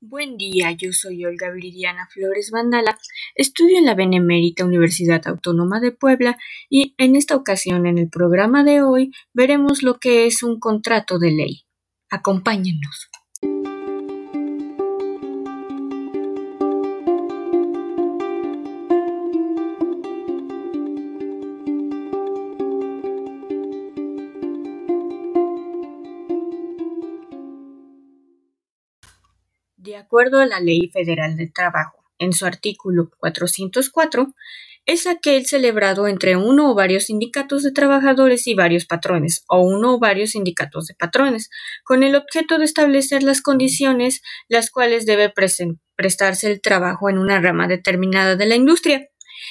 Buen día, yo soy Olga Viridiana Flores Vandala, estudio en la Benemérita Universidad Autónoma de Puebla y en esta ocasión en el programa de hoy veremos lo que es un contrato de ley. Acompáñennos. De acuerdo a la Ley Federal del Trabajo, en su artículo 404, es aquel celebrado entre uno o varios sindicatos de trabajadores y varios patrones, o uno o varios sindicatos de patrones, con el objeto de establecer las condiciones las cuales debe prestarse el trabajo en una rama determinada de la industria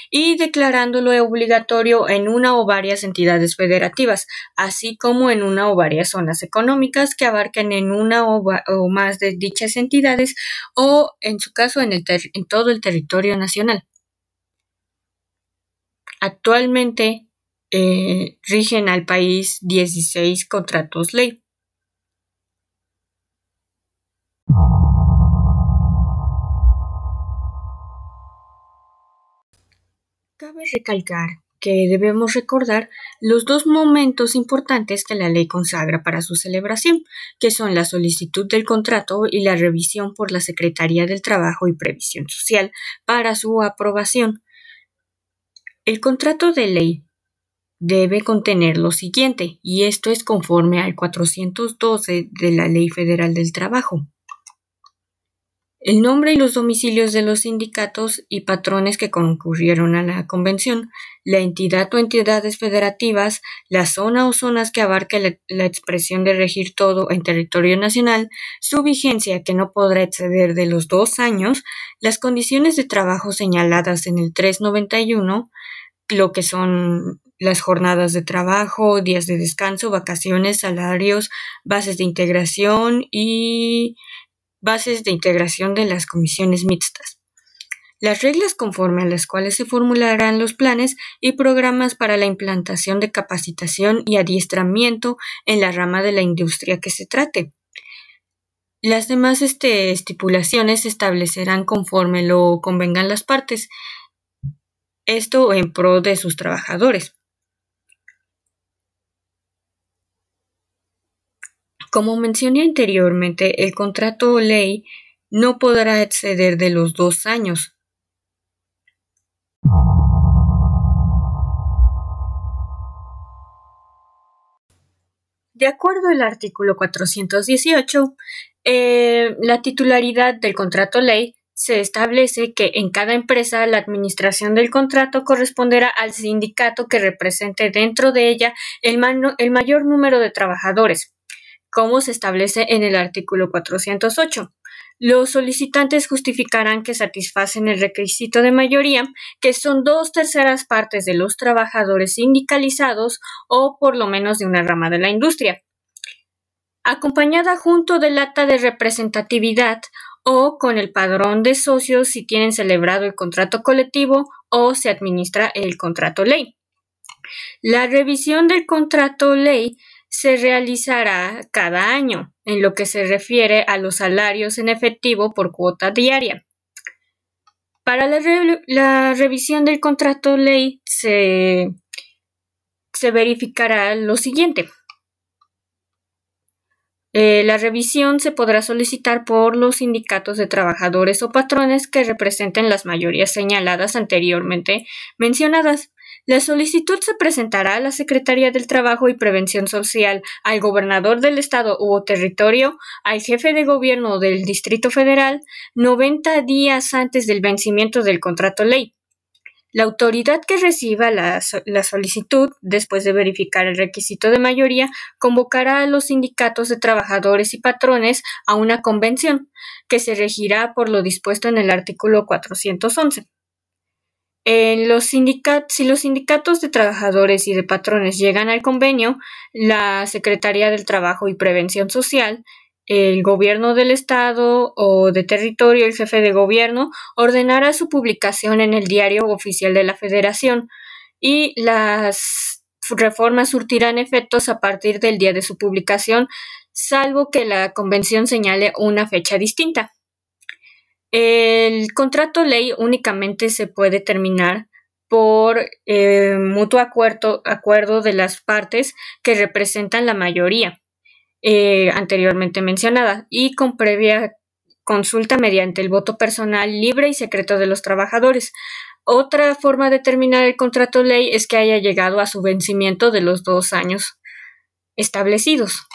y declarándolo obligatorio en una o varias entidades federativas, así como en una o varias zonas económicas que abarquen en una o, más de dichas entidades o, en su caso, en, todo el territorio nacional. Actualmente eh, rigen al país 16 contratos ley. Cabe recalcar que debemos recordar los dos momentos importantes que la ley consagra para su celebración, que son la solicitud del contrato y la revisión por la Secretaría del Trabajo y Previsión Social para su aprobación. El contrato de ley debe contener lo siguiente, y esto es conforme al 412 de la Ley Federal del Trabajo el nombre y los domicilios de los sindicatos y patrones que concurrieron a la convención, la entidad o entidades federativas, la zona o zonas que abarque la, expresión de regir todo en territorio nacional, su vigencia que no podrá exceder de los dos años, las condiciones de trabajo señaladas en el 391, lo que son las jornadas de trabajo, días de descanso, vacaciones, salarios, bases de integración y bases de integración de las comisiones mixtas. Las reglas conforme a las cuales se formularán los planes y programas para la implantación de capacitación y adiestramiento en la rama de la industria que se trate. Las demás este, estipulaciones se establecerán conforme lo convengan las partes, esto en pro de sus trabajadores. Como mencioné anteriormente, el contrato ley no podrá exceder de los dos años. De acuerdo al artículo 418, eh, la titularidad del contrato ley se establece que en cada empresa la administración del contrato corresponderá al sindicato que represente dentro de ella el mayor número de trabajadores como se establece en el artículo 408. Los solicitantes justificarán que satisfacen el requisito de mayoría, que son dos terceras partes de los trabajadores sindicalizados o por lo menos de una rama de la industria, acompañada junto del acta de representatividad o con el padrón de socios si tienen celebrado el contrato colectivo o se administra el contrato ley. La revisión del contrato ley se realizará cada año, en lo que se refiere a los salarios en efectivo por cuota diaria. Para la, revisión del contrato ley se, se verificará lo siguiente. Eh, la revisión se podrá solicitar por los sindicatos de trabajadores o patrones que representen las mayorías señaladas anteriormente mencionadas. La solicitud se presentará a la Secretaría del Trabajo y Prevención Social, al gobernador del estado u territorio, al jefe de gobierno del Distrito Federal, 90 días antes del vencimiento del contrato ley. La autoridad que reciba la, la, solicitud, después de verificar el requisito de mayoría, convocará a los sindicatos de trabajadores y patrones a una convención, que se regirá por lo dispuesto en el artículo 411 los si los sindicatos de trabajadores y de patrones llegan al convenio, la Secretaría del Trabajo y Prevención Social, el gobierno del estado o de territorio, el jefe de gobierno, ordenará su publicación en el diario oficial de la Federación y las reformas surtirán efectos a partir del día de su publicación, salvo que la convención señale una fecha distinta. El contrato ley únicamente se puede terminar por eh, mutuo acuerdo, acuerdo, de las partes que representan la mayoría eh, anteriormente mencionada y con previa consulta mediante el voto personal libre y secreto de los trabajadores. Otra forma de terminar el contrato ley es que haya llegado a su vencimiento de los dos años establecidos.